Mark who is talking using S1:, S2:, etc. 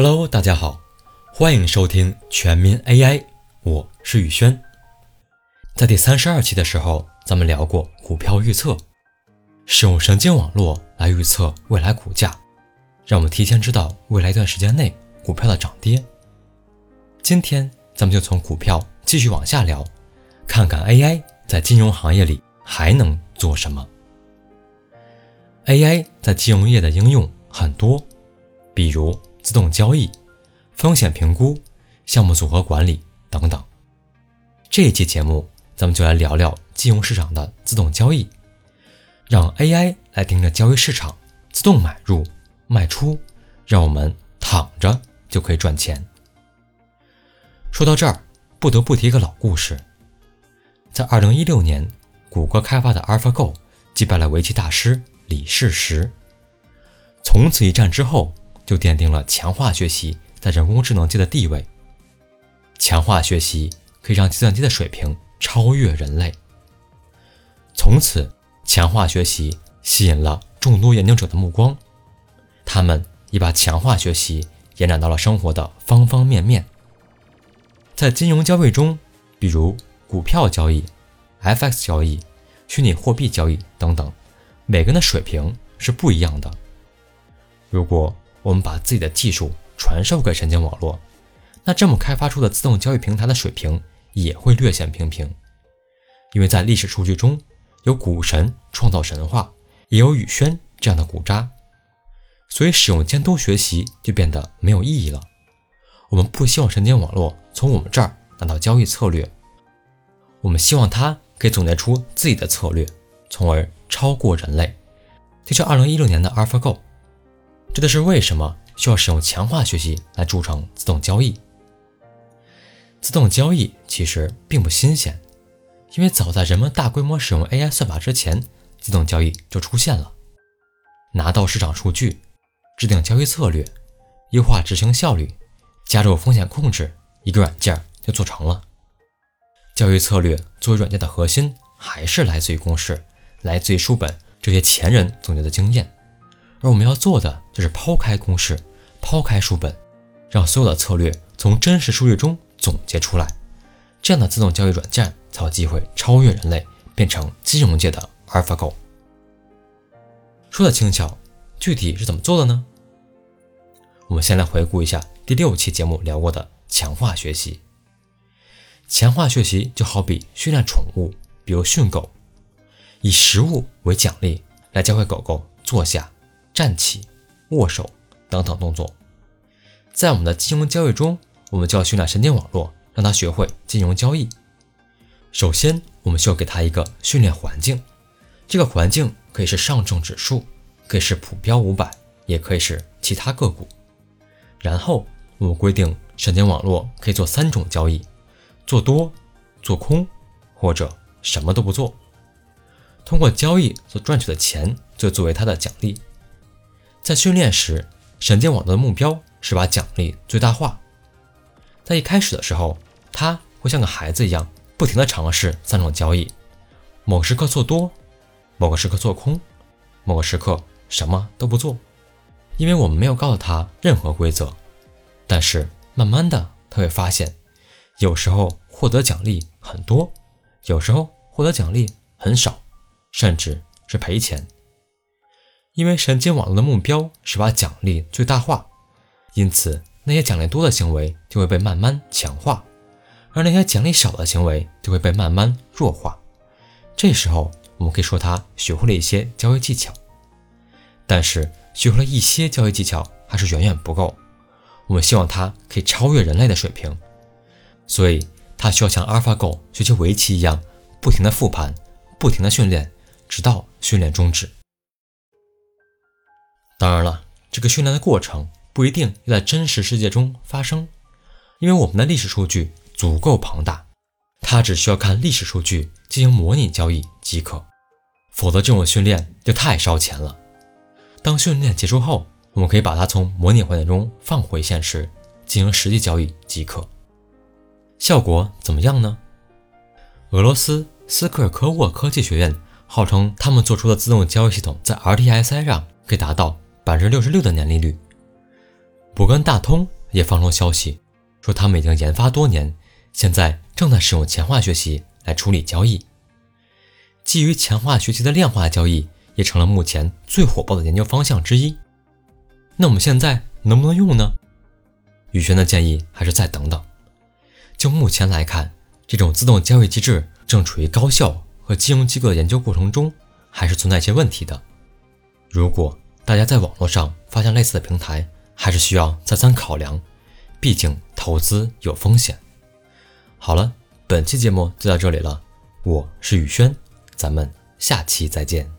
S1: Hello，大家好，欢迎收听全民 AI，我是宇轩。在第三十二期的时候，咱们聊过股票预测，使用神经网络来预测未来股价，让我们提前知道未来一段时间内股票的涨跌。今天咱们就从股票继续往下聊，看看 AI 在金融行业里还能做什么。AI 在金融业的应用很多，比如。自动交易、风险评估、项目组合管理等等。这一期节目，咱们就来聊聊金融市场的自动交易，让 AI 来盯着交易市场，自动买入、卖出，让我们躺着就可以赚钱。说到这儿，不得不提个老故事。在2016年，谷歌开发的 AlphaGo 击败了围棋大师李世石，从此一战之后。就奠定了强化学习在人工智能界的地位。强化学习可以让计算机的水平超越人类。从此，强化学习吸引了众多研究者的目光，他们也把强化学习延展到了生活的方方面面。在金融交易中，比如股票交易、FX 交易、虚拟货币交易等等，每个人的水平是不一样的。如果我们把自己的技术传授给神经网络，那这么开发出的自动交易平台的水平也会略显平平。因为在历史数据中有股神创造神话，也有宇轩这样的股渣，所以使用监督学习就变得没有意义了。我们不希望神经网络从我们这儿拿到交易策略，我们希望它可以总结出自己的策略，从而超过人类。就像2016年的 AlphaGo。这就是为什么需要使用强化学习来铸成自动交易。自动交易其实并不新鲜，因为早在人们大规模使用 AI 算法之前，自动交易就出现了。拿到市场数据，制定交易策略，优化执行效率，加入风险控制，一个软件就做成了。交易策略作为软件的核心，还是来自于公式，来自于书本这些前人总结的经验。而我们要做的就是抛开公式，抛开书本，让所有的策略从真实数据中总结出来，这样的自动交易软件才有机会超越人类，变成金融界的 AlphaGo。说的轻巧，具体是怎么做的呢？我们先来回顾一下第六期节目聊过的强化学习。强化学习就好比训练宠物，比如训狗，以食物为奖励来教会狗狗坐下。站起、握手等等动作，在我们的金融交易中，我们就要训练神经网络，让它学会金融交易。首先，我们需要给它一个训练环境，这个环境可以是上证指数，可以是普标五百，也可以是其他个股。然后，我们规定神经网络可以做三种交易：做多、做空，或者什么都不做。通过交易所赚取的钱，就作为它的奖励。在训练时，神经网络的目标是把奖励最大化。在一开始的时候，它会像个孩子一样，不停地尝试三种交易：某时刻做多，某个时刻做空，某个时刻什么都不做。因为我们没有告诉他任何规则。但是慢慢的，他会发现，有时候获得奖励很多，有时候获得奖励很少，甚至是赔钱。因为神经网络的目标是把奖励最大化，因此那些奖励多的行为就会被慢慢强化，而那些奖励少的行为就会被慢慢弱化。这时候，我们可以说他学会了一些交易技巧，但是学会了一些交易技巧还是远远不够。我们希望他可以超越人类的水平，所以他需要像 AlphaGo 学习围棋一样，不停的复盘，不停的训练，直到训练终止。当然了，这个训练的过程不一定要在真实世界中发生，因为我们的历史数据足够庞大，它只需要看历史数据进行模拟交易即可。否则，这种训练就太烧钱了。当训练结束后，我们可以把它从模拟环境中放回现实，进行实际交易即可。效果怎么样呢？俄罗斯斯科尔科沃科技学院号称，他们做出的自动交易系统在 RTSI 上可以达到。百分之六十六的年利率，摩根大通也放出消息，说他们已经研发多年，现在正在使用强化学习来处理交易。基于强化学习的量化交易也成了目前最火爆的研究方向之一。那我们现在能不能用呢？宇轩的建议还是再等等。就目前来看，这种自动交易机制正处于高校和金融机构的研究过程中，还是存在一些问题的。如果大家在网络上发现类似的平台，还是需要再三考量，毕竟投资有风险。好了，本期节目就到这里了，我是宇轩，咱们下期再见。